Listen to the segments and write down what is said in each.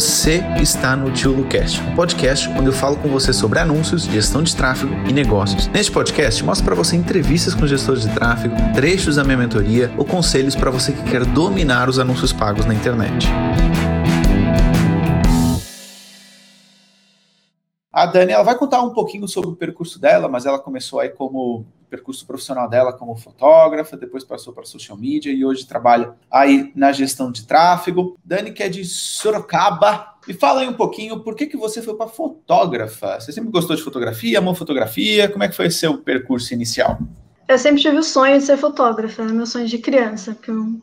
Você está no Tio Lucast, um podcast onde eu falo com você sobre anúncios, gestão de tráfego e negócios. Neste podcast, mostro para você entrevistas com gestores de tráfego, trechos da minha mentoria ou conselhos para você que quer dominar os anúncios pagos na internet. A Dani ela vai contar um pouquinho sobre o percurso dela, mas ela começou aí como percurso profissional dela como fotógrafa, depois passou para social media e hoje trabalha aí na gestão de tráfego. Dani, que é de Sorocaba, me fala aí um pouquinho por que, que você foi para fotógrafa. Você sempre gostou de fotografia, amou fotografia? Como é que foi seu percurso inicial? Eu sempre tive o sonho de ser fotógrafa, né? meu sonho de criança, porque eu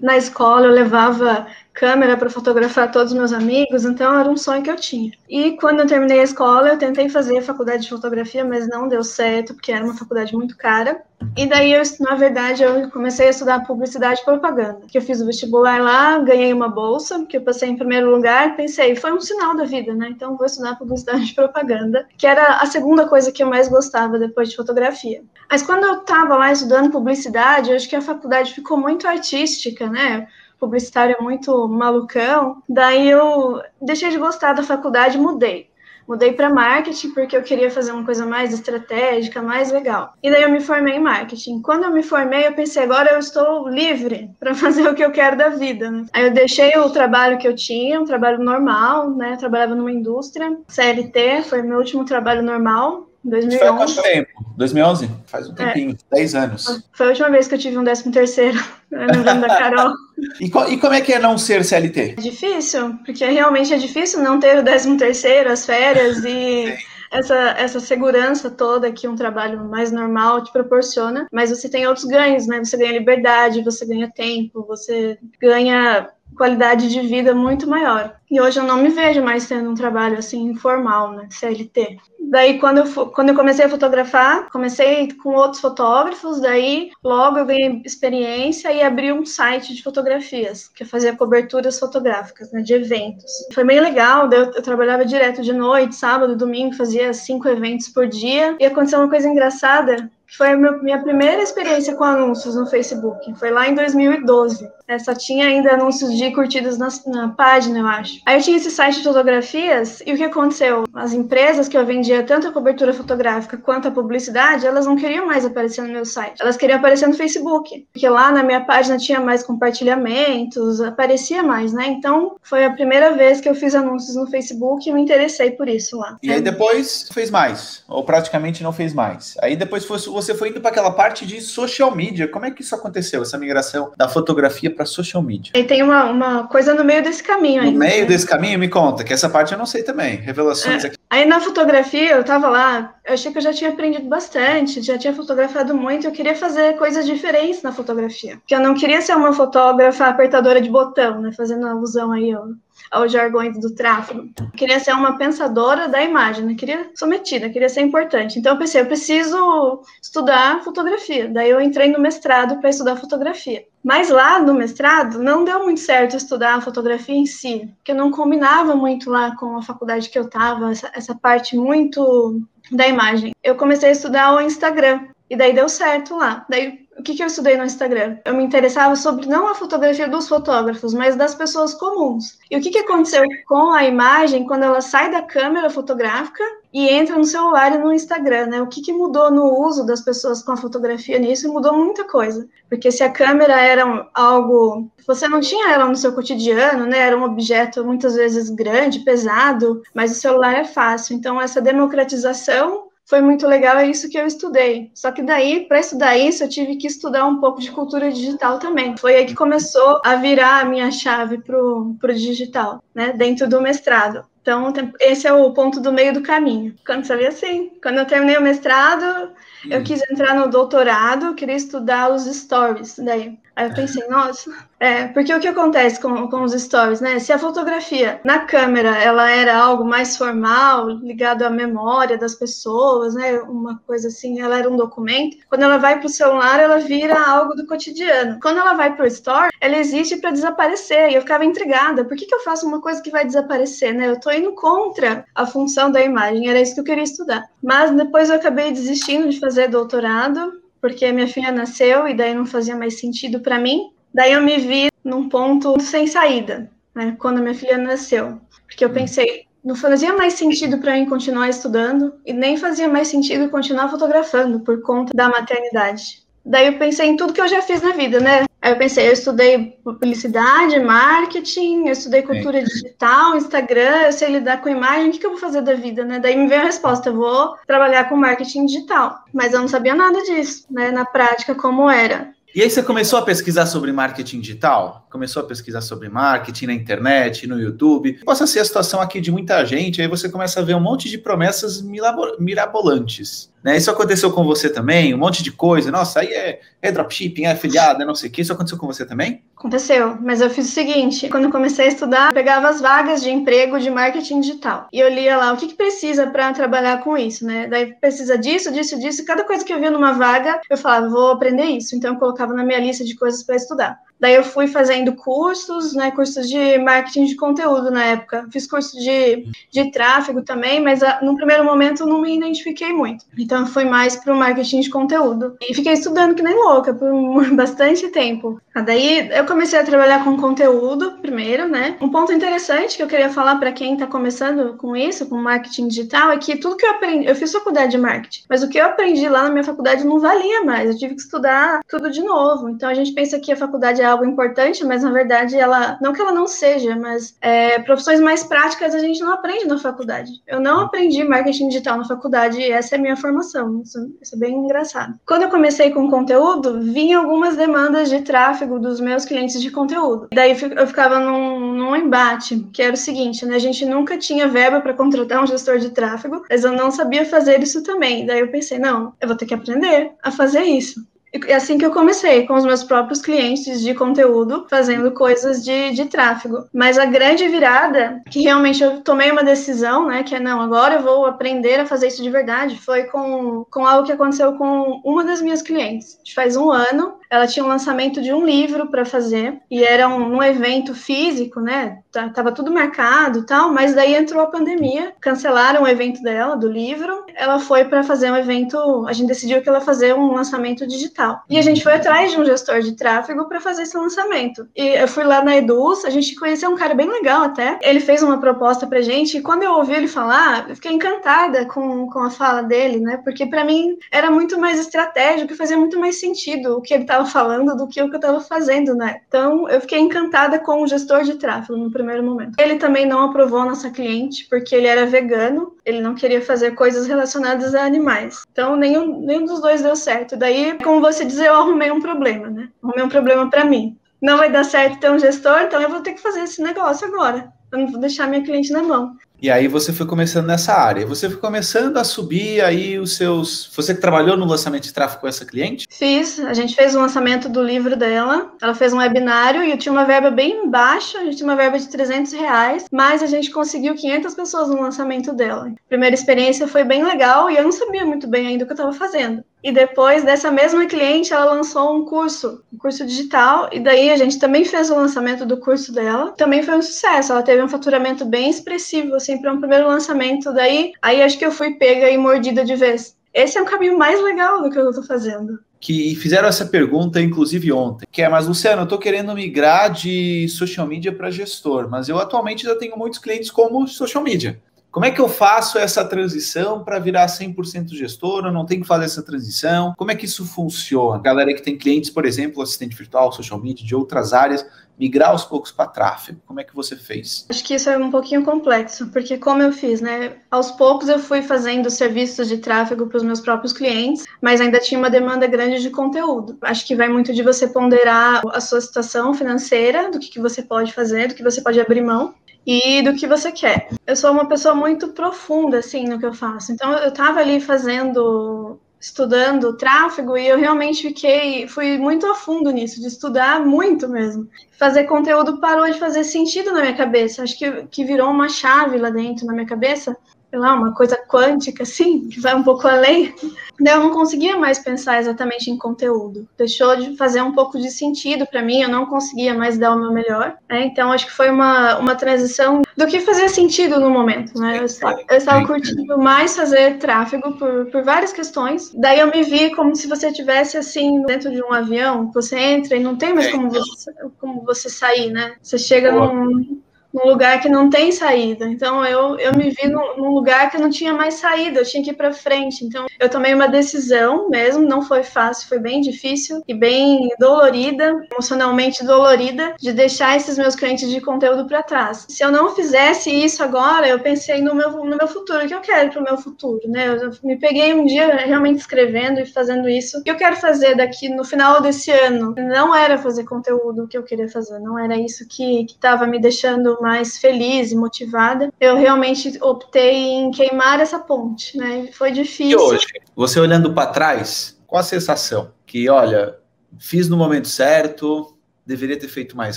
na escola eu levava câmera para fotografar todos os meus amigos, então era um sonho que eu tinha. E quando eu terminei a escola, eu tentei fazer a faculdade de fotografia, mas não deu certo, porque era uma faculdade muito cara. E daí, eu, na verdade, eu comecei a estudar publicidade e propaganda. Que eu fiz o vestibular lá, ganhei uma bolsa, que eu passei em primeiro lugar, pensei, foi um sinal da vida, né? Então vou estudar publicidade e propaganda, que era a segunda coisa que eu mais gostava depois de fotografia. Mas quando eu estava lá estudando publicidade, eu acho que a faculdade ficou muito artística, né? Publicitário é muito malucão. Daí eu deixei de gostar da faculdade mudei. Mudei para marketing porque eu queria fazer uma coisa mais estratégica, mais legal. E daí eu me formei em marketing. Quando eu me formei, eu pensei, agora eu estou livre para fazer o que eu quero da vida. Né? Aí eu deixei o trabalho que eu tinha, um trabalho normal, né? Eu trabalhava numa indústria, CLT, foi meu último trabalho normal. 2011. Foi há quanto tempo? 2011? Faz um tempinho, é. 10 anos. Foi a última vez que eu tive um 13 terceiro, lembrando da Carol. e, e, como é que é não ser CLT? É difícil, porque realmente é difícil não ter o 13 terceiro, as férias e... essa, essa segurança toda que um trabalho mais normal te proporciona, mas você tem outros ganhos, né? Você ganha liberdade, você ganha tempo, você ganha qualidade de vida muito maior. E hoje eu não me vejo mais tendo um trabalho assim informal, né, CLT. Daí quando eu, quando eu comecei a fotografar, comecei com outros fotógrafos, daí logo eu ganhei experiência e abri um site de fotografias, que fazia coberturas fotográficas, né, de eventos. Foi bem legal, eu, eu trabalhava direto de noite, sábado, domingo, fazia cinco eventos por dia. E aconteceu uma coisa engraçada, foi a minha primeira experiência com anúncios no Facebook. Foi lá em 2012. É, só tinha ainda anúncios de curtidas na, na, página, eu acho. Aí eu tinha esse site de fotografias e o que aconteceu? As empresas que eu vendia tanto a cobertura fotográfica quanto a publicidade, elas não queriam mais aparecer no meu site. Elas queriam aparecer no Facebook. Porque lá na minha página tinha mais compartilhamentos, aparecia mais, né? Então foi a primeira vez que eu fiz anúncios no Facebook e me interessei por isso lá. E aí depois fez mais, ou praticamente não fez mais. Aí depois você foi indo para aquela parte de social media. Como é que isso aconteceu, essa migração da fotografia para social media. E tem uma, uma coisa no meio desse caminho aí. No meio né? desse caminho, me conta, que essa parte eu não sei também. Revelações é, aqui. Aí na fotografia, eu tava lá, eu achei que eu já tinha aprendido bastante, já tinha fotografado muito, eu queria fazer coisas diferentes na fotografia. Porque eu não queria ser uma fotógrafa apertadora de botão, né? Fazendo alusão aí, ó aos jargões do tráfego. Eu queria ser uma pensadora da imagem, né? queria ser metida, queria ser importante. Então eu pensei, eu preciso estudar fotografia. Daí eu entrei no mestrado para estudar fotografia. Mas lá no mestrado não deu muito certo estudar a fotografia em si, porque não combinava muito lá com a faculdade que eu estava, essa, essa parte muito da imagem. Eu comecei a estudar o Instagram, e daí deu certo lá. Daí o que, que eu estudei no Instagram? Eu me interessava sobre não a fotografia dos fotógrafos, mas das pessoas comuns. E o que, que aconteceu com a imagem quando ela sai da câmera fotográfica e entra no celular e no Instagram, né? O que, que mudou no uso das pessoas com a fotografia nisso? Mudou muita coisa. Porque se a câmera era algo. Você não tinha ela no seu cotidiano, né? Era um objeto muitas vezes grande, pesado, mas o celular é fácil. Então, essa democratização foi muito legal, é isso que eu estudei. Só que daí, para estudar isso, eu tive que estudar um pouco de cultura digital também. Foi aí que começou a virar a minha chave pro, pro digital, né, dentro do mestrado. Então, esse é o ponto do meio do caminho. Quando vê assim, quando eu terminei o mestrado, eu quis entrar no doutorado, queria estudar os stories daí. Aí eu pensei, nossa, é, porque o que acontece com, com os stories, né? Se a fotografia na câmera ela era algo mais formal, ligado à memória das pessoas, né? Uma coisa assim, ela era um documento. Quando ela vai para o celular, ela vira algo do cotidiano. Quando ela vai para o story, ela existe para desaparecer. E eu ficava intrigada. Por que, que eu faço uma coisa que vai desaparecer, né? Eu estou indo contra a função da imagem. Era isso que eu queria estudar. Mas depois eu acabei desistindo de fazer doutorado porque minha filha nasceu e daí não fazia mais sentido para mim. Daí eu me vi num ponto sem saída, né, quando minha filha nasceu. porque eu pensei, não fazia mais sentido para mim continuar estudando e nem fazia mais sentido continuar fotografando por conta da maternidade. Daí eu pensei em tudo que eu já fiz na vida, né? Aí eu pensei, eu estudei publicidade, marketing, eu estudei cultura digital, Instagram, eu sei lidar com imagem, o que, que eu vou fazer da vida, né? Daí me veio a resposta, eu vou trabalhar com marketing digital. Mas eu não sabia nada disso, né? Na prática, como era. E aí você começou a pesquisar sobre marketing digital? Começou a pesquisar sobre marketing na internet, no YouTube. Possa ser a situação aqui de muita gente, aí você começa a ver um monte de promessas mirabolantes. Né? Isso aconteceu com você também? Um monte de coisa. Nossa, aí é, é dropshipping, é afiliado, é não sei o que. Isso aconteceu com você também? Aconteceu, mas eu fiz o seguinte: quando eu comecei a estudar, pegava as vagas de emprego de marketing digital e eu lia lá o que, que precisa para trabalhar com isso, né? Daí precisa disso, disso, disso. Cada coisa que eu via numa vaga, eu falava, vou aprender isso. Então eu colocava na minha lista de coisas para estudar. Daí eu fui fazendo cursos, né, cursos de marketing de conteúdo na época. Fiz curso de, de tráfego também, mas a, ah, no primeiro momento não me identifiquei muito. Então eu fui mais para o marketing de conteúdo. E fiquei estudando que nem louca por bastante tempo. Ah, daí eu comecei a trabalhar com conteúdo primeiro, né? Um ponto interessante que eu queria falar para quem está começando com isso, com marketing digital, é que tudo que eu aprendi, eu fiz faculdade de marketing, mas o que eu aprendi lá na minha faculdade não valia mais. Eu tive que estudar tudo de novo. Então a gente pensa que a faculdade é algo importante, mas na verdade ela, não que ela não seja, mas é, profissões mais práticas a gente não aprende na faculdade. Eu não aprendi marketing digital na faculdade e essa é a minha formação. Isso, isso é bem engraçado. Quando eu comecei com conteúdo, vinha algumas demandas de tráfego dos meus clientes de conteúdo. Daí eu ficava num, num embate, que era o seguinte, né? A gente nunca tinha verba para contratar um gestor de tráfego, mas eu não sabia fazer isso também. Daí eu pensei, não, eu vou ter que aprender a fazer isso. É assim que eu comecei, com os meus próprios clientes de conteúdo, fazendo coisas de, de tráfego. Mas a grande virada, que realmente eu tomei uma decisão, né, que é não, agora eu vou aprender a fazer isso de verdade, foi com, com algo que aconteceu com uma das minhas clientes. Faz um ano, ela tinha um lançamento de um livro para fazer, e era um, um, evento físico, né, tava tudo marcado tal, mas daí entrou a pandemia, cancelaram o evento dela, do livro, ela foi para fazer um evento, a gente decidiu que ela fazer um lançamento digital. E a gente foi atrás de um gestor de tráfego para fazer esse lançamento. E eu fui lá na Eduz, a gente conheceu um cara bem legal até. Ele fez uma proposta pra gente e quando eu ouvi ele falar, eu fiquei encantada com, com a fala dele, né? Porque para mim era muito mais estratégico fazia muito mais sentido o que ele estava falando do que eu estava fazendo, né? Então eu fiquei encantada com o gestor de tráfego no primeiro momento. Ele também não aprovou nossa cliente porque ele era vegano, ele não queria fazer coisas relacionadas a animais. Então nenhum, nenhum dos dois deu certo. Daí, como você dizer, eu arrumei um problema, né? Arrumei um problema para mim. Não vai dar certo ter um gestor, então eu vou ter que fazer esse negócio agora. Eu não vou deixar minha cliente na mão. E aí você foi começando nessa área. Você foi começando a subir aí os seus. Você que trabalhou no lançamento de tráfego com essa cliente? Fiz. A gente fez o lançamento do livro dela. Ela fez um webinário e eu tinha uma verba bem baixa. A gente tinha uma verba de 300 reais, mas a gente conseguiu 500 pessoas no lançamento dela. A primeira experiência foi bem legal e eu não sabia muito bem ainda o que eu estava fazendo. E depois dessa mesma cliente, ela lançou um curso, um curso digital, e daí a gente também fez o lançamento do curso dela. Também foi um sucesso. Ela teve um faturamento bem expressivo, assim, para um primeiro lançamento. Daí, aí acho que eu fui pega e mordida de vez. Esse é o caminho mais legal do que eu estou fazendo que fizeram essa pergunta, inclusive ontem, que é, mas Luciano, eu estou querendo migrar de social media para gestor, mas eu atualmente já tenho muitos clientes como social media. Como é que eu faço essa transição para virar 100% gestor? Eu não tenho que fazer essa transição? Como é que isso funciona? Galera que tem clientes, por exemplo, assistente virtual, social media, de outras áreas, migrar aos poucos para tráfego. Como é que você fez? Acho que isso é um pouquinho complexo, porque como eu fiz, né? Aos poucos eu fui fazendo serviços de tráfego para os meus próprios clientes, mas ainda tinha uma demanda grande de conteúdo. Acho que vai muito de você ponderar a sua situação financeira, do que, que você pode fazer, do que você pode abrir mão e do que você quer. Eu sou uma pessoa muito profunda, assim, no que eu faço. Então, eu estava ali fazendo, estudando tráfego e eu realmente fiquei, fui muito a fundo nisso, de estudar muito mesmo. Fazer conteúdo parou de fazer sentido na minha cabeça. Acho que, que virou uma chave lá dentro na minha cabeça sei lá, uma coisa quântica, assim, que vai um pouco além, daí eu não conseguia mais pensar exatamente em conteúdo. Deixou de fazer um pouco de sentido para mim, eu não conseguia mais dar o meu melhor. Né? Então, acho que foi uma, uma transição do que fazia sentido no momento. Né? Eu, estava, eu estava curtindo mais fazer tráfego por, por várias questões. Daí eu me vi como se você estivesse, assim, dentro de um avião, você entra e não tem mais como você, como você sair, né? Você chega num num lugar que não tem saída. Então eu, eu me vi num, num lugar que não tinha mais saída, eu tinha que ir para frente. Então eu tomei uma decisão mesmo, não foi fácil, foi bem difícil e bem dolorida, emocionalmente dolorida, de deixar esses meus clientes de conteúdo para trás. Se eu não fizesse isso agora, eu pensei no meu, no meu futuro, o que eu quero para o meu futuro, né? Eu me peguei um dia realmente escrevendo e fazendo isso. O que eu quero fazer daqui no final desse ano? Não era fazer conteúdo que eu queria fazer, não era isso que estava me deixando mais feliz e motivada, eu realmente optei em queimar essa ponte, né? Foi difícil. E hoje, você olhando para trás, qual a sensação? Que, olha, fiz no momento certo, deveria ter feito mais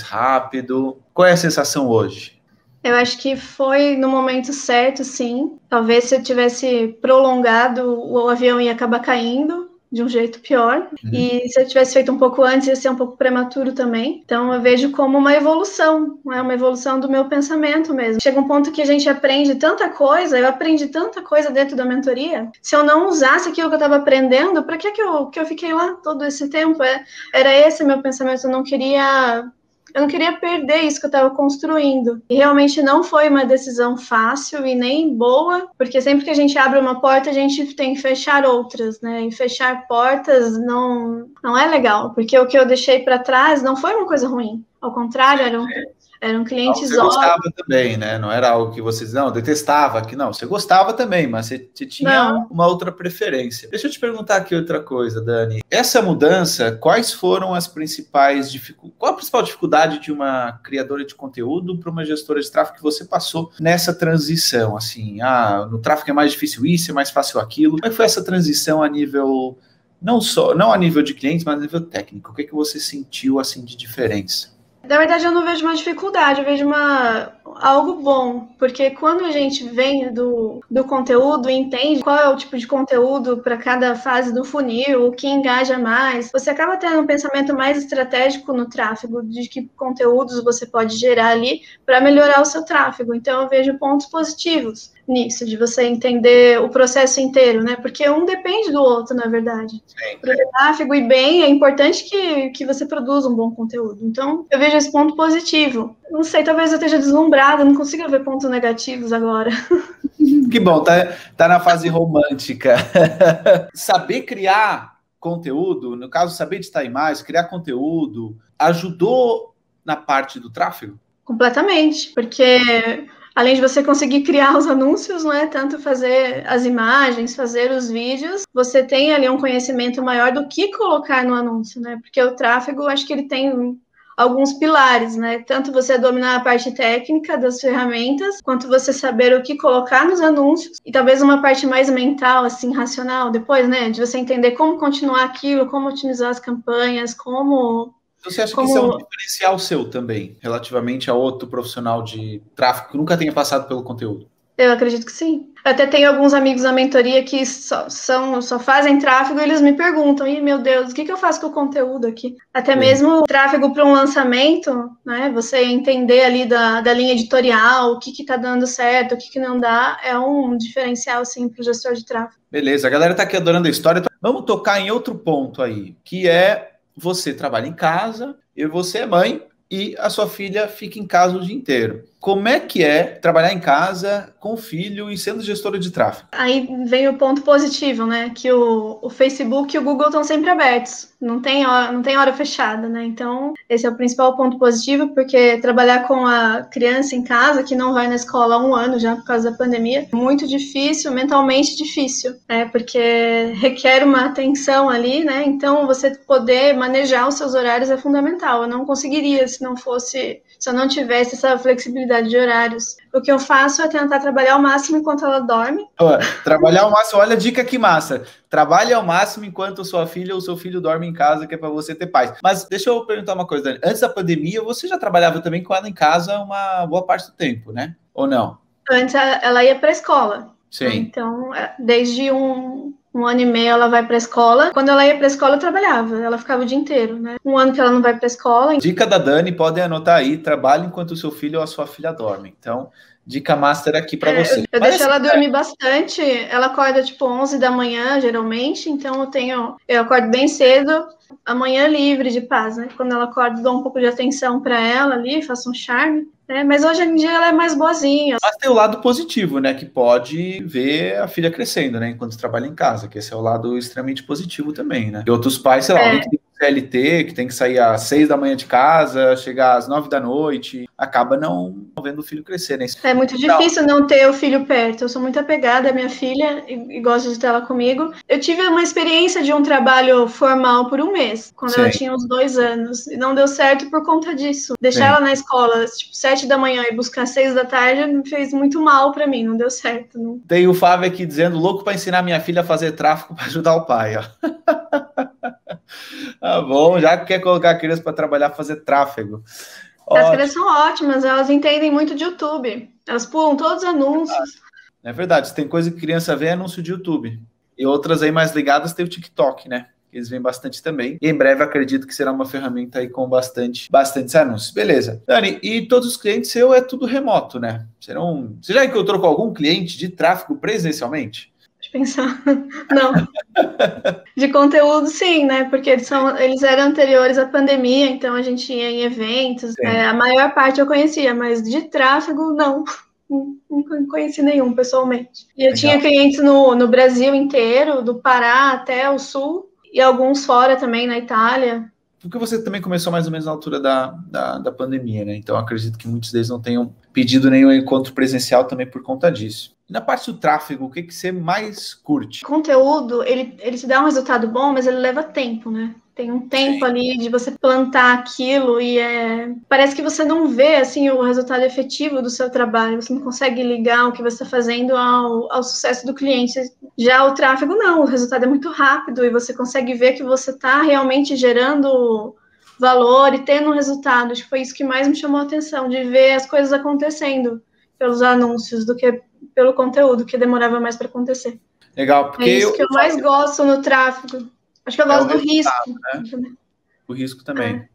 rápido. Qual é a sensação hoje? Eu acho que foi no momento certo, sim. Talvez se eu tivesse prolongado, o avião ia acabar caindo de um jeito pior. Uhum. E se eu tivesse feito um pouco antes, ia ser um pouco prematuro também. Então eu vejo como uma evolução, é uma evolução do meu pensamento mesmo. Chega um ponto que a gente aprende tanta coisa, eu aprendi tanta coisa dentro da mentoria. Se eu não usasse aquilo que eu estava aprendendo, para que, que, eu, que eu fiquei lá todo esse tempo? É, era esse meu pensamento, eu não queria eu não queria perder isso que eu estava construindo. E realmente não foi uma decisão fácil e nem boa, porque sempre que a gente abre uma porta, a gente tem que fechar outras, né? E fechar portas não, não é legal, porque o que eu deixei para trás não foi uma coisa ruim. Ao contrário, era um, eram clientes Você gostava também, né? Não era algo que vocês não detestava, que não. Você gostava também, mas você, você tinha não. uma outra preferência. Deixa eu te perguntar aqui outra coisa, Dani. Essa mudança, quais foram as principais dificuldades? Qual a principal dificuldade de uma criadora de conteúdo para uma gestora de tráfego que você passou nessa transição? Assim, ah, no tráfego é mais difícil isso, é mais fácil aquilo. Como é que foi essa transição a nível não só, não a nível de clientes, mas a nível técnico? O que é que você sentiu assim de diferença? Na verdade, eu não vejo uma dificuldade, eu vejo uma, algo bom, porque quando a gente vem do, do conteúdo e entende qual é o tipo de conteúdo para cada fase do funil, o que engaja mais, você acaba tendo um pensamento mais estratégico no tráfego, de que conteúdos você pode gerar ali para melhorar o seu tráfego. Então, eu vejo pontos positivos nisso, de você entender o processo inteiro, né? Porque um depende do outro, na verdade. Para o tráfego e bem, é importante que, que você produza um bom conteúdo. Então, eu vejo esse ponto positivo. Não sei, talvez eu esteja deslumbrada, não consigo ver pontos negativos agora. Que bom, tá, tá na fase romântica. Saber criar conteúdo, no caso, saber editar imagens, criar conteúdo, ajudou na parte do tráfego? Completamente, porque além de você conseguir criar os anúncios, não é tanto fazer as imagens, fazer os vídeos, você tem ali um conhecimento maior do que colocar no anúncio, né? Porque o tráfego, acho que ele tem alguns pilares, né? Tanto você dominar a parte técnica das ferramentas, quanto você saber o que colocar nos anúncios, e talvez uma parte mais mental, assim, racional, depois, né? De você entender como continuar aquilo, como otimizar as campanhas, como você acha Como... que isso é um diferencial seu também, relativamente a outro profissional de tráfego que nunca tenha passado pelo conteúdo? Eu acredito que sim. Até tenho alguns amigos na mentoria que só, são, só fazem tráfego e eles me perguntam: e meu Deus, o que, que eu faço com o conteúdo aqui? Até é. mesmo tráfego para um lançamento, né? Você entender ali da, da linha editorial, o que está dando certo, o que, que não dá, é um diferencial, sim, para o gestor de tráfego. Beleza, a galera está aqui adorando a história. Vamos tocar em outro ponto aí, que é você trabalha em casa, e você é mãe, e a sua filha fica em casa o dia inteiro. Como é que é trabalhar em casa com o filho e sendo gestora de tráfego? Aí vem o ponto positivo, né? Que o, o Facebook e o Google estão sempre abertos. Não tem, hora, não tem hora fechada, né? Então, esse é o principal ponto positivo, porque trabalhar com a criança em casa, que não vai na escola há um ano já por causa da pandemia, é muito difícil, mentalmente difícil, né? Porque requer uma atenção ali, né? Então, você poder manejar os seus horários é fundamental. Eu não conseguiria se não fosse se eu não tivesse essa flexibilidade de horários. O que eu faço é tentar trabalhar ao máximo enquanto ela dorme. trabalhar ao máximo, olha a dica que massa. Trabalhe ao máximo enquanto sua filha ou seu filho dorme em casa, que é para você ter paz. Mas deixa eu perguntar uma coisa, Dani. Antes da pandemia, você já trabalhava também com ela em casa uma boa parte do tempo, né? Ou não? Antes ela ia para a escola. Sim. Então, é, desde um, um ano e meio ela vai para a escola. Quando ela ia para a escola, eu trabalhava. Ela ficava o dia inteiro, né? Um ano que ela não vai para a escola. Dica da Dani, podem anotar aí: trabalhe enquanto o seu filho ou a sua filha dormem. Então, dica master aqui para é, você. Eu, deixo ela dormir bastante. Ela acorda tipo 11 da manhã, geralmente. Então, eu tenho. Eu acordo bem cedo amanhã livre de paz, né? Quando ela acorda, dou um pouco de atenção para ela ali, faço um charme. Né? Mas hoje em dia ela é mais boazinha. Mas tem o lado positivo, né? Que pode ver a filha crescendo, né? Enquanto trabalha em casa, que esse é o lado extremamente positivo também, né? E outros pais, sei lá, é. Que CLT, que tem que sair às seis da manhã de casa, chegar às nove da noite, acaba não vendo o filho crescer, né? É muito difícil não ter o filho perto. Eu sou muito apegada à minha filha e, e gosto de ter ela comigo. Eu tive uma experiência de um trabalho formal por um mês, quando Sim. ela tinha uns dois anos, e não deu certo por conta disso. Deixar Sim. ela na escola, tipo, sete da manhã e buscar seis da tarde me fez muito mal para mim, não deu certo. Não. Tem o Fábio aqui dizendo, louco para ensinar minha filha a fazer tráfico para ajudar o pai, ó. Tá bom, já que quer colocar a criança para trabalhar, fazer tráfego. As crianças são ótimas, elas entendem muito de YouTube. Elas pulam todos os anúncios. É verdade, tem coisa que criança vê é anúncio de YouTube. E outras aí mais ligadas tem o TikTok, né? Eles vêm bastante também. E em breve acredito que será uma ferramenta aí com bastante, bastante anúncios. Beleza. Dani, e todos os clientes seu é tudo remoto, né? Serão. Você já encontrou com algum cliente de tráfego presencialmente? Pensar. Não. De conteúdo, sim, né? Porque eles, são, eles eram anteriores à pandemia, então a gente ia em eventos. É, a maior parte eu conhecia, mas de tráfego, não. Não conheci nenhum pessoalmente. E eu Legal. tinha clientes no, no Brasil inteiro, do Pará até o sul, e alguns fora também, na Itália. Porque você também começou mais ou menos na altura da, da, da pandemia, né? Então acredito que muitos deles não tenham pedido nenhum encontro presencial também por conta disso. Na parte do tráfego, o que, que você mais curte? Conteúdo, ele, ele te dá um resultado bom, mas ele leva tempo, né? Tem um tempo Sim. ali de você plantar aquilo e é... parece que você não vê assim o resultado efetivo do seu trabalho, você não consegue ligar o que você está fazendo ao, ao sucesso do cliente. Já o tráfego, não, o resultado é muito rápido e você consegue ver que você está realmente gerando valor e tendo um resultado. Acho que foi isso que mais me chamou a atenção, de ver as coisas acontecendo pelos anúncios do que pelo conteúdo, que demorava mais para acontecer. Legal, porque é isso eu, que eu mais gosto no tráfego. Acho que eu é gosto é do risco. Né? O risco também. É.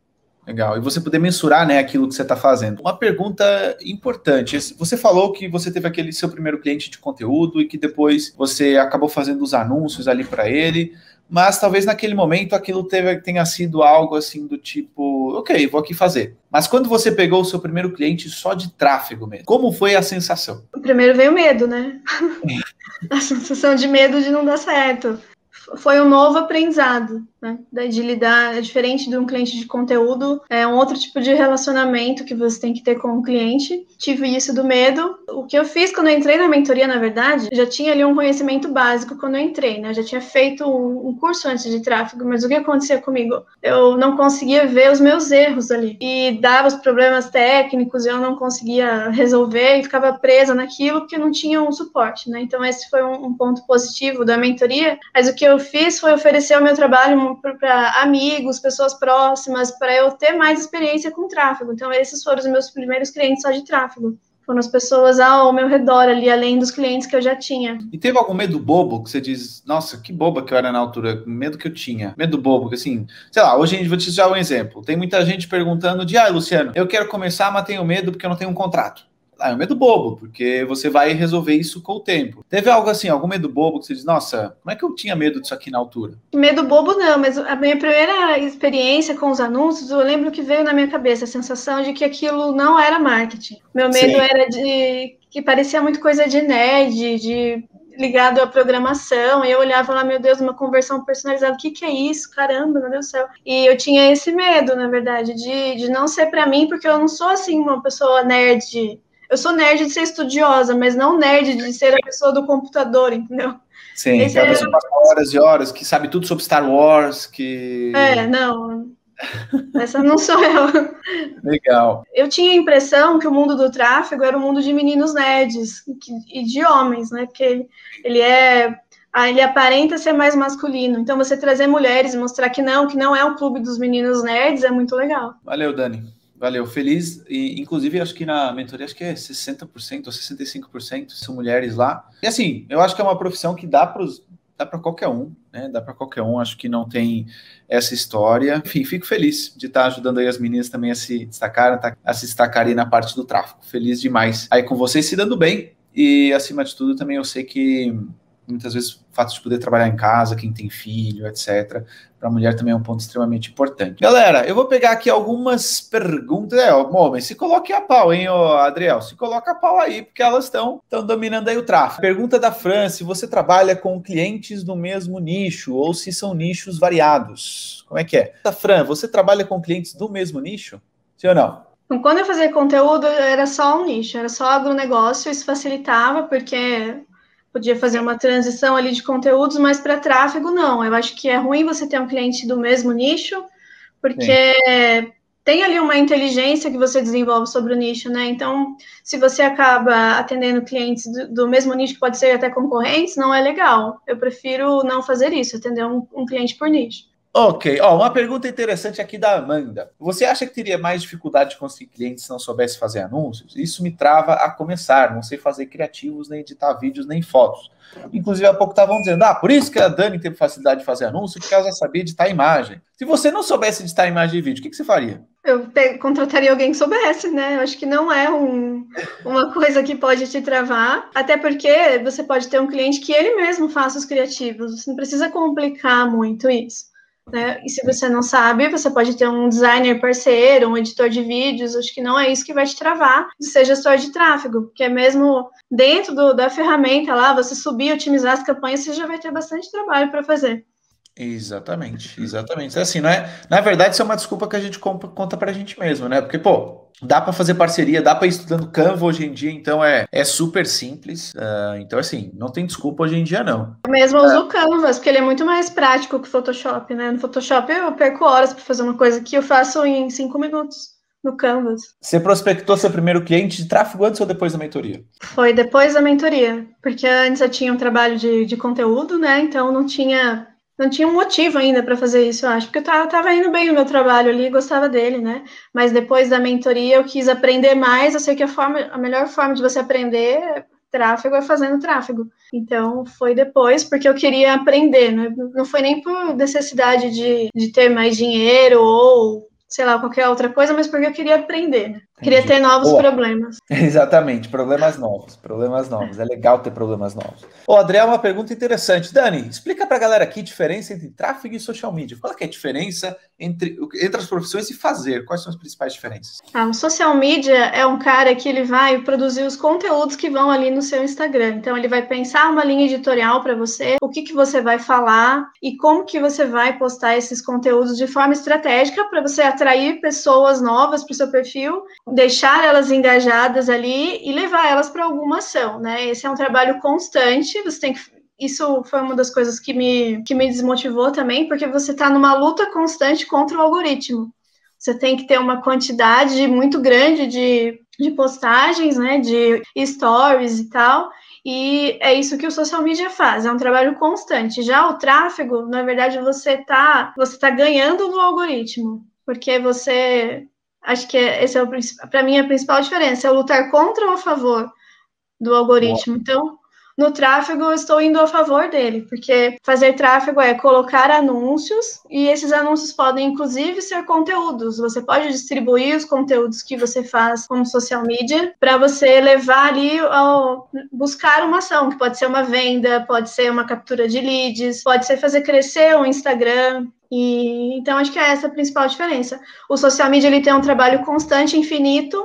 Legal. E você poder mensurar, né, aquilo que você está fazendo. Uma pergunta importante. Você falou que você teve aquele seu primeiro cliente de conteúdo e que depois você acabou fazendo os anúncios ali para ele mas talvez naquele momento aquilo teve, tenha sido algo assim do tipo, ok, vou aqui fazer. Mas quando você pegou o seu primeiro cliente só de tráfego mesmo, como foi a sensação? Primeiro veio medo, né? a sensação de medo de não dar certo foi um novo aprendizado, né? De lidar, é diferente de um cliente de conteúdo, é um outro tipo de relacionamento que você tem que ter com o cliente. Tive isso do medo. O que eu fiz quando eu entrei na mentoria, na verdade, já tinha ali um conhecimento básico quando eu entrei, né? Já tinha feito um curso antes de tráfego, mas o que acontecia comigo? Eu não conseguia ver os meus erros ali e dava os problemas técnicos, eu não conseguia resolver e ficava presa naquilo porque não tinha um suporte, né? Então esse foi um, um ponto positivo da mentoria. Mas o que eu fiz foi oferecer o meu trabalho para amigos, pessoas próximas, para eu ter mais experiência com tráfego. Então, esses foram os meus primeiros clientes só de tráfego. Foram as pessoas ao meu redor ali, além dos clientes que eu já tinha. E teve algum medo bobo que você diz, nossa, que boba que eu era na altura, medo que eu tinha. Medo bobo, que assim, sei lá, hoje vou te dar um exemplo. Tem muita gente perguntando de, ah, Luciano, eu quero começar, mas tenho medo porque eu não tenho um contrato. Ah, é um medo bobo, porque você vai resolver isso com o tempo. Teve algo assim, algum medo bobo que você diz, nossa, como é que eu tinha medo disso aqui na altura? Medo bobo não, mas a minha primeira experiência com os anúncios, eu lembro que veio na minha cabeça a sensação de que aquilo não era marketing. Meu medo Sim. era de que parecia muito coisa de nerd, de ligado à programação, e eu olhava lá, meu Deus, uma conversão personalizada, o que, que é isso? Caramba, meu Deus do céu. E eu tinha esse medo, na verdade, de, de não ser para mim, porque eu não sou assim uma pessoa nerd eu sou nerd de ser estudiosa, mas não nerd de ser a pessoa do computador, entendeu? Sim, Esse aquela é... pessoa passa horas e horas, que sabe tudo sobre Star Wars, que... É, não... Essa não sou eu. Legal. Eu tinha a impressão que o mundo do tráfego era um mundo de meninos nerds e de homens, né? Porque ele, é ah, ele aparenta ser mais masculino. Então, você trazer mulheres e mostrar que não, que não é o clube dos meninos nerds, é muito legal. Valeu, Dani. Valeu, feliz. E, inclusive, acho que na mentoria, acho que é 60% ou 65% são mulheres lá. E assim, eu acho que é uma profissão que dá para dá para qualquer um, né? Dá para qualquer um, acho que não tem essa história. Enfim, fico feliz de estar ajudando aí as meninas também a se destacar, a se destacarem na parte do tráfico. Feliz demais aí com vocês se dando bem. E acima de tudo, também eu sei que muitas vezes o fato de poder trabalhar em casa, quem tem filho, etc. Para a mulher também é um ponto extremamente importante. Galera, eu vou pegar aqui algumas perguntas. É, homem, se coloque a pau, hein, Adriel? Se coloca a pau aí, porque elas estão dominando aí o tráfego. Pergunta da Fran: se você trabalha com clientes do mesmo nicho ou se são nichos variados. Como é que é? Fran, você trabalha com clientes do mesmo nicho? Sim ou não? Então, quando eu fazia conteúdo, era só um nicho, era só agronegócio, isso facilitava, porque podia fazer uma transição ali de conteúdos, mas para tráfego, não. Eu acho que é ruim você ter um cliente do mesmo nicho, porque Sim. tem ali uma inteligência que você desenvolve sobre o nicho, né? Então, se você acaba atendendo clientes do, do mesmo nicho, que pode ser até concorrentes, não é legal. Eu prefiro não fazer isso, atender um, um cliente por nicho. Ok, ó, uma pergunta interessante aqui da Amanda. Você acha que teria mais dificuldade de conseguir clientes se não soubesse fazer anúncios? Isso me trava a começar, não sei fazer criativos, nem editar vídeos, nem fotos. Inclusive, há pouco estavam dizendo, ah, por isso que a Dani teve facilidade de fazer anúncio, porque ela já sabia editar imagem. Se você não soubesse editar imagem e vídeo, o que, que você faria? Eu contrataria alguém que soubesse, né? Eu acho que não é um, uma coisa que pode te travar, até porque você pode ter um cliente que ele mesmo faça os criativos, você não precisa complicar muito isso. Né? E se você não sabe, você pode ter um designer parceiro, um editor de vídeos, acho que não é isso que vai te travar ser gestor de tráfego, porque é mesmo dentro do, da ferramenta lá, você subir, otimizar as campanhas, você já vai ter bastante trabalho para fazer. Exatamente, exatamente. É assim, não é? Na verdade, isso é uma desculpa que a gente conta pra gente mesmo, né? Porque, pô, dá para fazer parceria, dá para ir estudando Canva hoje em dia, então é, é super simples. Uh, então, assim, não tem desculpa hoje em dia, não. Eu mesmo uso o Canvas, porque ele é muito mais prático que o Photoshop, né? No Photoshop eu perco horas para fazer uma coisa que eu faço em cinco minutos. No Canvas. Você prospectou seu primeiro cliente de tráfego antes ou depois da mentoria? Foi depois da mentoria, porque antes eu tinha um trabalho de, de conteúdo, né? Então não tinha não tinha um motivo ainda para fazer isso, eu acho, porque eu tava, tava, indo bem no meu trabalho ali, gostava dele, né? Mas depois da mentoria eu quis aprender mais, eu sei que a, forma, a melhor forma de você aprender tráfego é fazendo tráfego. Então foi depois, porque eu queria aprender, né? Não foi nem por necessidade de, de ter mais dinheiro ou sei lá, qualquer outra coisa, mas porque eu queria aprender, né? Queria ter novos Boa. problemas. Exatamente, problemas novos, problemas novos. É legal ter problemas novos. Ô, André, uma pergunta interessante. Dani, explica pra galera aqui a diferença entre tráfego e social media. Qual é a diferença entre, entre as profissões e fazer? Quais são as principais diferenças? Ah, o social media é um cara que ele vai produzir os conteúdos que vão ali no seu Instagram. Então, ele vai pensar uma linha editorial para você, o que, que você vai falar e como que você vai postar esses conteúdos de forma estratégica para você atrair pessoas novas para o seu perfil deixar elas engajadas ali e levar elas para alguma ação, né? Esse é um trabalho constante, você tem que isso foi uma das coisas que me, que me desmotivou também, porque você está numa luta constante contra o algoritmo. Você tem que ter uma quantidade muito grande de, de postagens, né, de stories e tal, e é isso que o social media faz, é um trabalho constante. Já o tráfego, na verdade, você está você tá ganhando no algoritmo, porque você Acho que é, esse é o para mim a principal diferença é lutar contra ou a favor do algoritmo. Boa. Então, no tráfego eu estou indo a favor dele, porque fazer tráfego é colocar anúncios e esses anúncios podem inclusive ser conteúdos. Você pode distribuir os conteúdos que você faz como social media para você levar ali ao buscar uma ação, que pode ser uma venda, pode ser uma captura de leads, pode ser fazer crescer o um Instagram, e então acho que é essa a principal diferença. O social media ele tem um trabalho constante, infinito,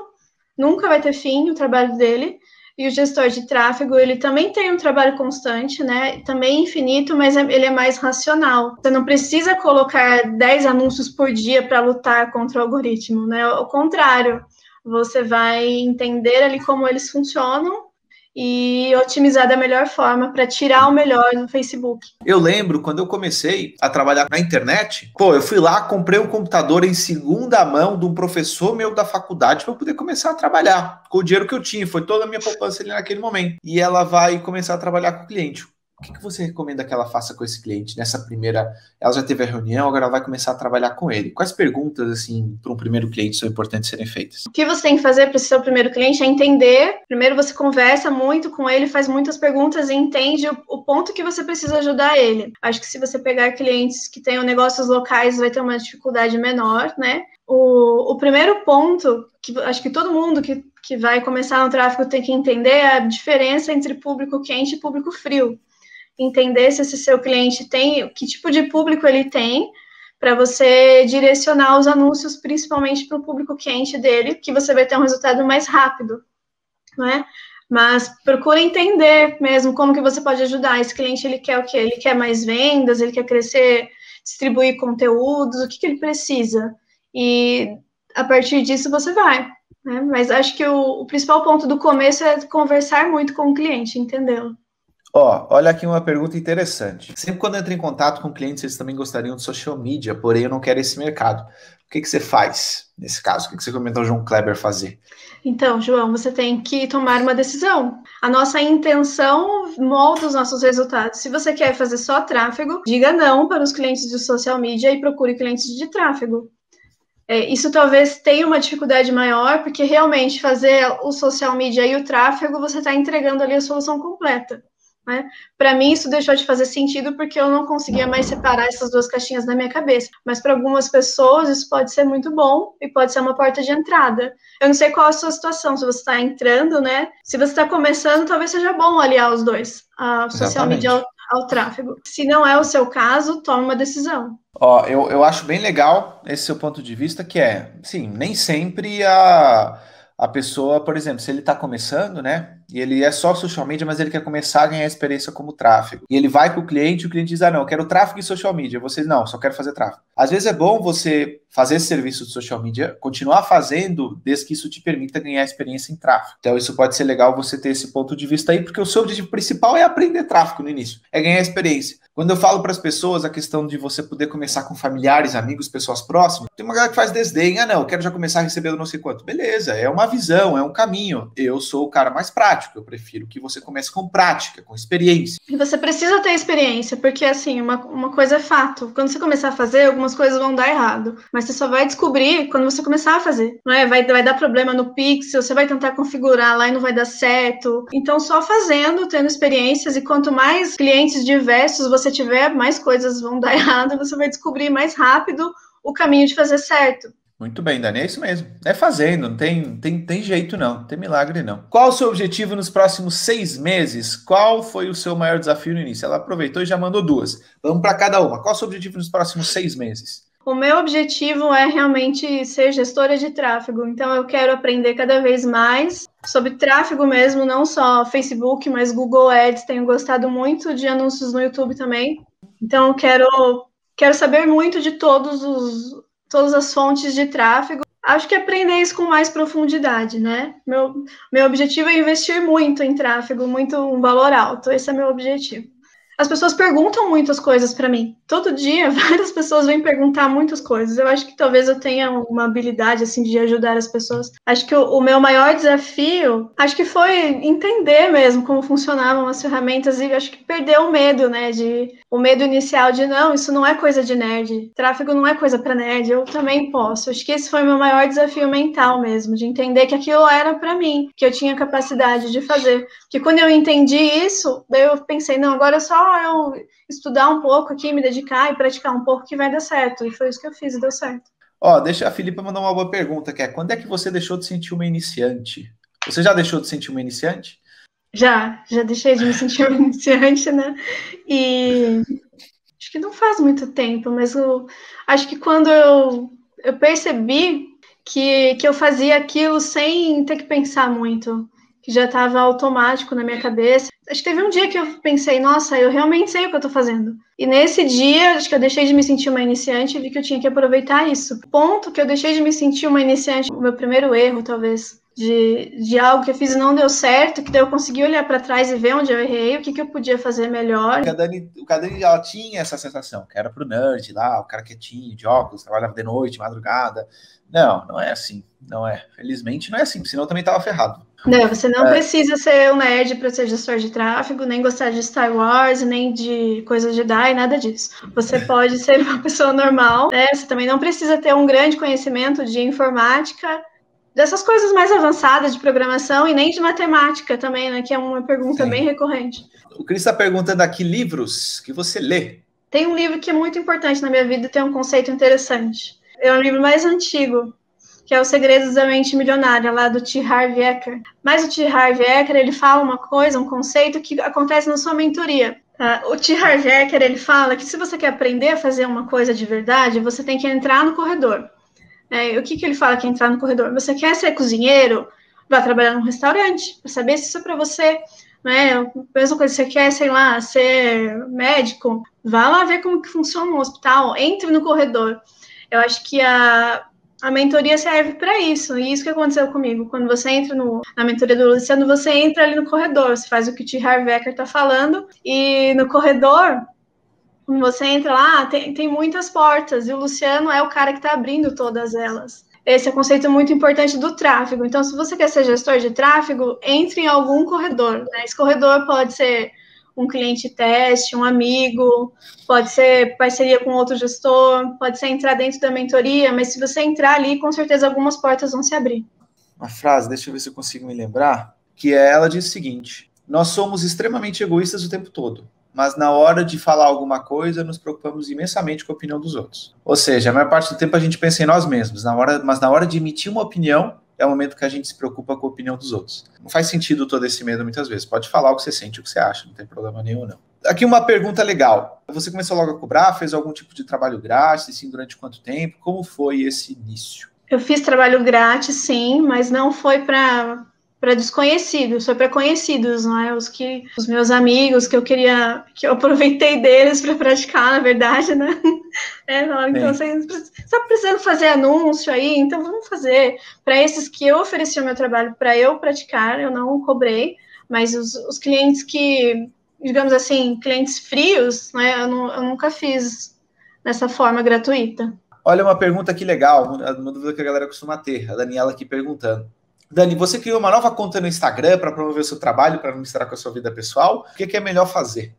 nunca vai ter fim o trabalho dele. E o gestor de tráfego, ele também tem um trabalho constante, né? Também infinito, mas é, ele é mais racional. Você não precisa colocar 10 anúncios por dia para lutar contra o algoritmo, né? Ao contrário, você vai entender ali como eles funcionam e otimizar da melhor forma para tirar o melhor no Facebook. Eu lembro quando eu comecei a trabalhar na internet, pô, eu fui lá, comprei um computador em segunda mão de um professor meu da faculdade para poder começar a trabalhar com o dinheiro que eu tinha, foi toda a minha poupança ali naquele momento. E ela vai começar a trabalhar com o cliente. O que, que você recomenda que ela faça com esse cliente nessa primeira? Ela já teve a reunião, agora ela vai começar a trabalhar com ele. Quais perguntas, assim, para um primeiro cliente são importantes serem feitas? O que você tem que fazer para o seu primeiro cliente é entender. Primeiro, você conversa muito com ele, faz muitas perguntas e entende o, o ponto que você precisa ajudar ele. Acho que se você pegar clientes que tenham negócios locais, vai ter uma dificuldade menor, né? O, o primeiro ponto que acho que todo mundo que, que vai começar no tráfego tem que entender é a diferença entre público quente e público frio. Entender se esse seu cliente tem, que tipo de público ele tem, para você direcionar os anúncios principalmente para o público quente dele, que você vai ter um resultado mais rápido, não é? Mas procura entender mesmo como que você pode ajudar. Esse cliente ele quer o quê? Ele quer mais vendas, ele quer crescer, distribuir conteúdos, o que, que ele precisa? E a partir disso você vai. Né? Mas acho que o, o principal ponto do começo é conversar muito com o cliente, entendê-lo. Ó, olha aqui uma pergunta interessante. Sempre quando eu entro em contato com clientes, eles também gostariam de social media, porém eu não quero esse mercado. O que, que você faz nesse caso? O que, que você comentou o João Kleber fazer? Então, João, você tem que tomar uma decisão. A nossa intenção molda os nossos resultados. Se você quer fazer só tráfego, diga não para os clientes de social media e procure clientes de tráfego. É, isso talvez tenha uma dificuldade maior, porque realmente fazer o social media e o tráfego, você está entregando ali a solução completa. Né? Para mim, isso deixou de fazer sentido porque eu não conseguia mais separar essas duas caixinhas na minha cabeça. Mas para algumas pessoas, isso pode ser muito bom e pode ser uma porta de entrada. Eu não sei qual a sua situação, se você está entrando, né? Se você está começando, talvez seja bom aliar os dois, a social media ao, ao tráfego. Se não é o seu caso, tome uma decisão. Ó, eu, eu acho bem legal esse seu ponto de vista, que é, sim, nem sempre a, a pessoa, por exemplo, se ele está começando, né? E ele é só social media, mas ele quer começar a ganhar experiência como tráfego. E ele vai com o cliente e o cliente diz: Ah, não, eu quero tráfego e social media. Você, não, só quero fazer tráfego. Às vezes é bom você fazer esse serviço de social media, continuar fazendo, desde que isso te permita ganhar experiência em tráfego. Então, isso pode ser legal você ter esse ponto de vista aí, porque o seu objetivo principal é aprender tráfego no início, é ganhar experiência. Quando eu falo para as pessoas a questão de você poder começar com familiares, amigos, pessoas próximas, tem uma galera que faz desdém. Ah, não, eu quero já começar recebendo não sei quanto. Beleza, é uma visão, é um caminho. Eu sou o cara mais prático, eu prefiro que você comece com prática, com experiência. E você precisa ter experiência, porque assim, uma, uma coisa é fato. Quando você começar a fazer, algumas coisas vão dar errado. Mas você só vai descobrir quando você começar a fazer. Não é? Vai, vai dar problema no Pixel, você vai tentar configurar lá e não vai dar certo. Então, só fazendo, tendo experiências, e quanto mais clientes diversos você tiver, mais coisas vão dar errado, você vai descobrir mais rápido o caminho de fazer certo. Muito bem, Dani, é isso mesmo. É fazendo, não tem, tem, tem jeito não, não tem milagre não. Qual o seu objetivo nos próximos seis meses? Qual foi o seu maior desafio no início? Ela aproveitou e já mandou duas. Vamos para cada uma. Qual o seu objetivo nos próximos seis meses? O meu objetivo é realmente ser gestora de tráfego, então eu quero aprender cada vez mais sobre tráfego mesmo, não só Facebook, mas Google Ads. Tenho gostado muito de anúncios no YouTube também. Então eu quero, quero saber muito de todos os, todas as fontes de tráfego. Acho que aprender isso com mais profundidade, né? Meu, meu objetivo é investir muito em tráfego, muito um valor alto. Esse é meu objetivo. As pessoas perguntam muitas coisas para mim. Todo dia, várias pessoas vêm perguntar muitas coisas. Eu acho que talvez eu tenha uma habilidade assim de ajudar as pessoas. Acho que o, o meu maior desafio, acho que foi entender mesmo como funcionavam as ferramentas e acho que perder o medo, né, de o medo inicial de não, isso não é coisa de nerd. Tráfego não é coisa para nerd. Eu também posso. Acho que esse foi o meu maior desafio mental mesmo, de entender que aquilo era para mim, que eu tinha capacidade de fazer. Que quando eu entendi isso, daí eu pensei, não, agora é só eu estudar um pouco aqui, me dedicar e praticar um pouco que vai dar certo. E foi isso que eu fiz e deu certo. Ó, deixa a Filipa mandar uma boa pergunta, que é quando é que você deixou de sentir uma iniciante? Você já deixou de sentir uma iniciante? Já, já deixei de me sentir uma iniciante, né? E acho que não faz muito tempo, mas eu acho que quando eu, eu percebi que, que eu fazia aquilo sem ter que pensar muito, que já estava automático na minha cabeça, Acho que teve um dia que eu pensei, nossa, eu realmente sei o que eu tô fazendo. E nesse dia, acho que eu deixei de me sentir uma iniciante e vi que eu tinha que aproveitar isso. Ponto que eu deixei de me sentir uma iniciante, o meu primeiro erro, talvez, de, de algo que eu fiz e não deu certo, que daí eu consegui olhar para trás e ver onde eu errei, o que, que eu podia fazer melhor. O Dani, o Dani ela tinha essa sensação, que era pro nerd lá, o cara quietinho, de óculos, trabalhava de noite, madrugada. Não, não é assim, não é. Felizmente não é assim, senão eu também tava ferrado. Não, você não é. precisa ser um nerd para ser gestor de tráfego, nem gostar de Star Wars, nem de coisas de DAI, nada disso. Você pode ser uma pessoa normal, né? Você também não precisa ter um grande conhecimento de informática, dessas coisas mais avançadas de programação e nem de matemática também, né? Que é uma pergunta Sim. bem recorrente. O Cris está perguntando aqui livros que você lê. Tem um livro que é muito importante na minha vida, tem um conceito interessante. É um livro mais antigo, que é o Segredos da Mente Milionária, lá do T. Harv Eker. Mas o T. Harv Eker, ele fala uma coisa, um conceito que acontece na sua mentoria. Tá? O T. Harvecker, ele fala que se você quer aprender a fazer uma coisa de verdade, você tem que entrar no corredor. É, o que, que ele fala que é entrar no corredor? Você quer ser cozinheiro? Vá trabalhar num restaurante, para saber se isso é para você. Né? Mesma coisa, você quer, sei lá, ser médico, vá lá ver como que funciona um hospital, entre no corredor. Eu acho que a, a mentoria serve para isso, e isso que aconteceu comigo. Quando você entra no, na mentoria do Luciano, você entra ali no corredor, você faz o que o T. Harvecker está falando, e no corredor, quando você entra lá, tem, tem muitas portas, e o Luciano é o cara que está abrindo todas elas. Esse é um conceito muito importante do tráfego. Então, se você quer ser gestor de tráfego, entre em algum corredor. Né? Esse corredor pode ser um cliente teste, um amigo, pode ser parceria com outro gestor, pode ser entrar dentro da mentoria, mas se você entrar ali, com certeza algumas portas vão se abrir. Uma frase, deixa eu ver se eu consigo me lembrar, que é ela diz o seguinte: nós somos extremamente egoístas o tempo todo mas na hora de falar alguma coisa, nos preocupamos imensamente com a opinião dos outros. Ou seja, a maior parte do tempo a gente pensa em nós mesmos, na hora, mas na hora de emitir uma opinião, é o momento que a gente se preocupa com a opinião dos outros. Não faz sentido todo esse medo muitas vezes. Pode falar o que você sente, o que você acha, não tem problema nenhum, não. Aqui uma pergunta legal. Você começou logo a cobrar, fez algum tipo de trabalho grátis, sim, durante quanto tempo? Como foi esse início? Eu fiz trabalho grátis, sim, mas não foi para para desconhecidos, foi para conhecidos, não é? Os que os meus amigos que eu queria que eu aproveitei deles para praticar, na verdade, né? É, então você está precisando fazer anúncio aí, então vamos fazer. Para esses que eu ofereci o meu trabalho para eu praticar, eu não cobrei, mas os, os clientes que, digamos assim, clientes frios, né? Eu, não, eu nunca fiz dessa forma gratuita. Olha uma pergunta que legal, uma dúvida que a galera costuma ter, a Daniela aqui perguntando. Dani, você criou uma nova conta no Instagram para promover o seu trabalho, para misturar com a sua vida pessoal. O que, que é melhor fazer?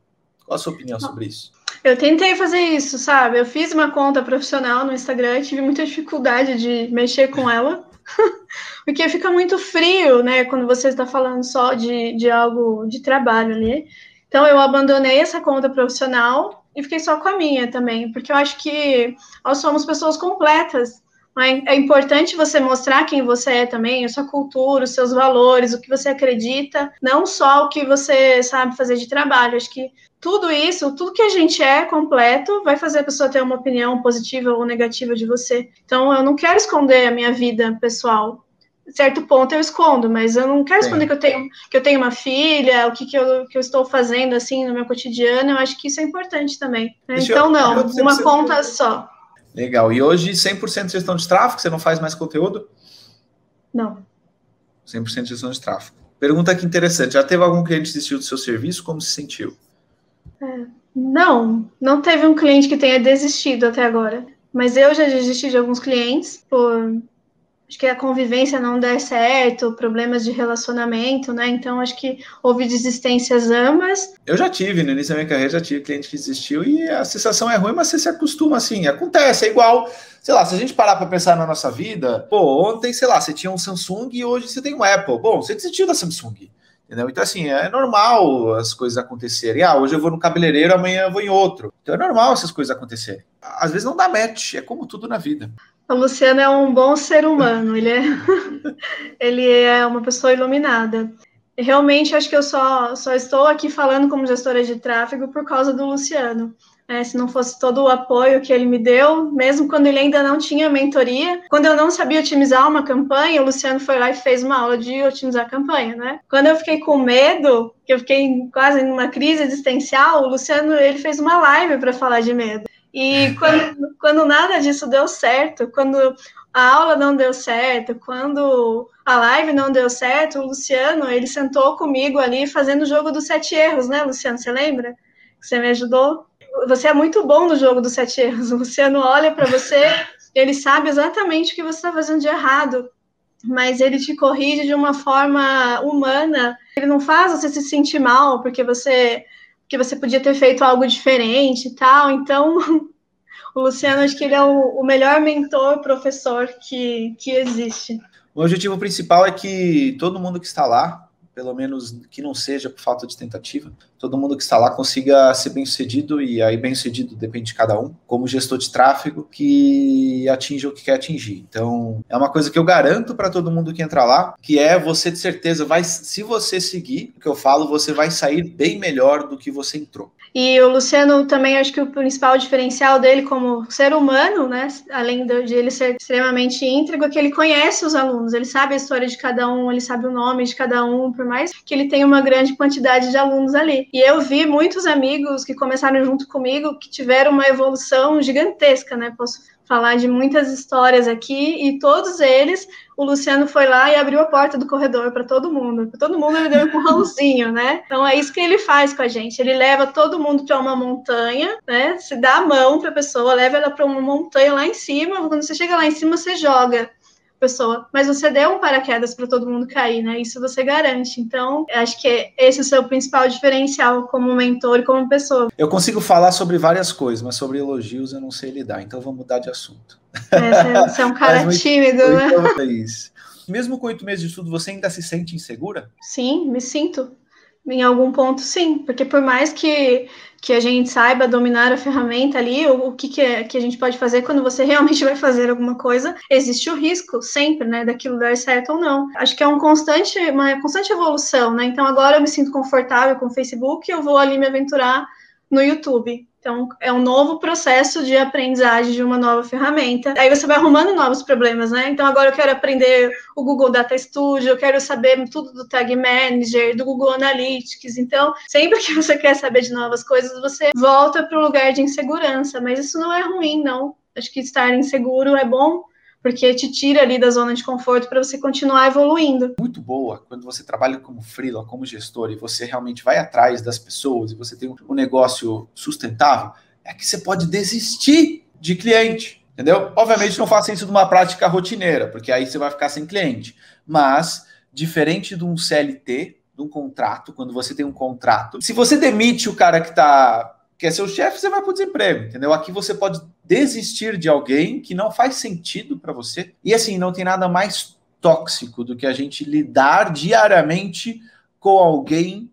Qual a sua opinião sobre isso? Eu tentei fazer isso, sabe? Eu fiz uma conta profissional no Instagram, tive muita dificuldade de mexer com ela, porque fica muito frio, né? Quando você está falando só de, de algo de trabalho ali. Então, eu abandonei essa conta profissional e fiquei só com a minha também, porque eu acho que nós somos pessoas completas é importante você mostrar quem você é também, a sua cultura, os seus valores, o que você acredita, não só o que você sabe fazer de trabalho. Acho que tudo isso, tudo que a gente é completo, vai fazer a pessoa ter uma opinião positiva ou negativa de você. Então, eu não quero esconder a minha vida pessoal. Certo ponto eu escondo, mas eu não quero Sim. esconder que eu tenho que eu tenho uma filha, o que, que, eu, que eu estou fazendo assim no meu cotidiano. Eu acho que isso é importante também. Então, não, uma conta só. Legal. E hoje, 100% de gestão de tráfego, você não faz mais conteúdo? Não. 100% de gestão de tráfego. Pergunta que interessante. Já teve algum cliente que desistiu do seu serviço? Como se sentiu? É, não, não teve um cliente que tenha desistido até agora. Mas eu já desisti de alguns clientes por que a convivência não der certo, problemas de relacionamento, né? Então acho que houve desistências ambas. Eu já tive, no início da minha carreira, já tive cliente que desistiu e a sensação é ruim, mas você se acostuma assim, acontece, é igual. Sei lá, se a gente parar para pensar na nossa vida, pô, ontem, sei lá, você tinha um Samsung e hoje você tem um Apple. Bom, você desistiu da Samsung. Entendeu? Então, assim, é normal as coisas acontecerem. Ah, hoje eu vou no cabeleireiro, amanhã eu vou em outro. Então é normal essas coisas acontecerem. Às vezes não dá match, é como tudo na vida. O Luciano é um bom ser humano, ele é, ele é uma pessoa iluminada. Realmente, acho que eu só, só estou aqui falando como gestora de tráfego por causa do Luciano. É, se não fosse todo o apoio que ele me deu, mesmo quando ele ainda não tinha mentoria, quando eu não sabia otimizar uma campanha, o Luciano foi lá e fez uma aula de otimizar a campanha, né? Quando eu fiquei com medo, que eu fiquei quase numa crise existencial, o Luciano ele fez uma live para falar de medo. E quando, quando nada disso deu certo, quando a aula não deu certo, quando a live não deu certo, o Luciano, ele sentou comigo ali fazendo o jogo dos sete erros, né, Luciano? Você lembra? Você me ajudou? Você é muito bom no jogo dos sete erros. O Luciano olha para você, ele sabe exatamente o que você está fazendo de errado, mas ele te corrige de uma forma humana. Ele não faz você se sentir mal porque você que você podia ter feito algo diferente e tal. Então, o Luciano, acho que ele é o, o melhor mentor, professor que, que existe. O objetivo principal é que todo mundo que está lá pelo menos que não seja por falta de tentativa. Todo mundo que está lá consiga ser bem sucedido, e aí bem sucedido depende de cada um, como gestor de tráfego, que atinja o que quer atingir. Então, é uma coisa que eu garanto para todo mundo que entra lá, que é você de certeza vai, se você seguir o que eu falo, você vai sair bem melhor do que você entrou. E o Luciano também acho que o principal diferencial dele como ser humano, né, além de ele ser extremamente íntegro, é que ele conhece os alunos, ele sabe a história de cada um, ele sabe o nome de cada um, por mais que ele tenha uma grande quantidade de alunos ali. E eu vi muitos amigos que começaram junto comigo que tiveram uma evolução gigantesca, né? Posso falar de muitas histórias aqui e todos eles, o Luciano foi lá e abriu a porta do corredor para todo mundo. Para todo mundo ele deu um empurrãozinho, né? Então é isso que ele faz com a gente. Ele leva todo mundo para uma montanha, né? Se dá a mão para a pessoa, leva ela para uma montanha lá em cima. Quando você chega lá em cima, você joga pessoa, mas você deu um paraquedas para todo mundo cair, né? Isso você garante. Então, acho que esse é o seu principal diferencial como mentor e como pessoa. Eu consigo falar sobre várias coisas, mas sobre elogios eu não sei lidar, então vamos mudar de assunto. É, você é um cara tímido, né? É isso. Mesmo com oito meses de estudo, você ainda se sente insegura? Sim, me sinto. Em algum ponto, sim, porque por mais que, que a gente saiba dominar a ferramenta ali, o, o que, que, é, que a gente pode fazer quando você realmente vai fazer alguma coisa, existe o risco sempre, né, daquilo dar certo ou não. Acho que é um constante, uma constante evolução, né? Então agora eu me sinto confortável com o Facebook, eu vou ali me aventurar no YouTube. Então, é um novo processo de aprendizagem de uma nova ferramenta. Aí você vai arrumando novos problemas, né? Então, agora eu quero aprender o Google Data Studio, eu quero saber tudo do Tag Manager, do Google Analytics. Então, sempre que você quer saber de novas coisas, você volta para o lugar de insegurança. Mas isso não é ruim, não. Acho que estar inseguro é bom porque te tira ali da zona de conforto para você continuar evoluindo. Muito boa quando você trabalha como freela, como gestor e você realmente vai atrás das pessoas e você tem um negócio sustentável, é que você pode desistir de cliente, entendeu? Obviamente não faça isso numa prática rotineira, porque aí você vai ficar sem cliente. Mas diferente de um CLT, de um contrato, quando você tem um contrato, se você demite o cara que está que é seu chefe, você vai para o desemprego, entendeu? Aqui você pode desistir de alguém que não faz sentido para você. E assim, não tem nada mais tóxico do que a gente lidar diariamente com alguém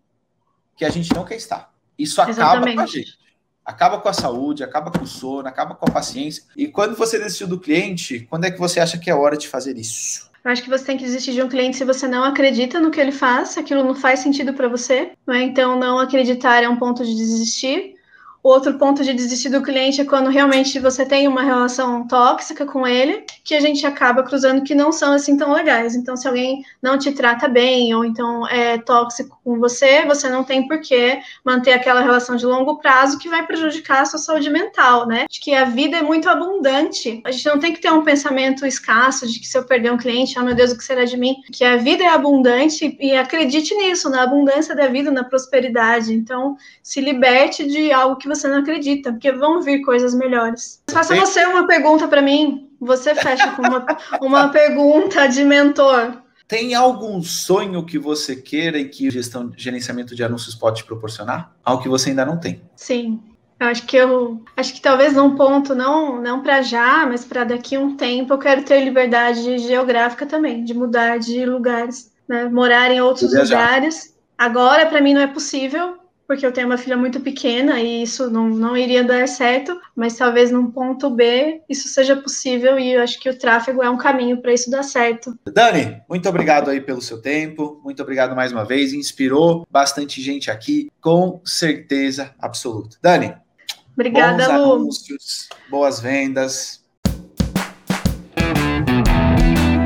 que a gente não quer estar. Isso acaba Exatamente. com a gente. Acaba com a saúde, acaba com o sono, acaba com a paciência. E quando você desistiu do cliente, quando é que você acha que é hora de fazer isso? Eu acho que você tem que desistir de um cliente se você não acredita no que ele faz, aquilo não faz sentido para você. Né? Então, não acreditar é um ponto de desistir. Outro ponto de desistir do cliente é quando realmente você tem uma relação tóxica com ele, que a gente acaba cruzando que não são assim tão legais. Então, se alguém não te trata bem, ou então é tóxico com você, você não tem por que manter aquela relação de longo prazo que vai prejudicar a sua saúde mental, né? De que a vida é muito abundante. A gente não tem que ter um pensamento escasso de que se eu perder um cliente, oh meu Deus, o que será de mim? Que a vida é abundante e acredite nisso, na abundância da vida, na prosperidade. Então, se liberte de algo que você não acredita, porque vão vir coisas melhores. Faça você uma pergunta para mim. Você fecha com uma, uma pergunta de mentor. Tem algum sonho que você queira e que gestão, gerenciamento de anúncios pode te proporcionar? Algo que você ainda não tem? Sim. Eu acho que eu acho que talvez num ponto não não para já, mas para daqui a um tempo eu quero ter liberdade geográfica também, de mudar de lugares, né? morar em outros lugares. Agora para mim não é possível, porque eu tenho uma filha muito pequena e isso não, não iria dar certo, mas talvez num ponto B isso seja possível e eu acho que o tráfego é um caminho para isso dar certo. Dani, muito obrigado aí pelo seu tempo, muito obrigado mais uma vez, inspirou bastante gente aqui, com certeza absoluta. Dani, Obrigada, Lu. anúncios, boas vendas,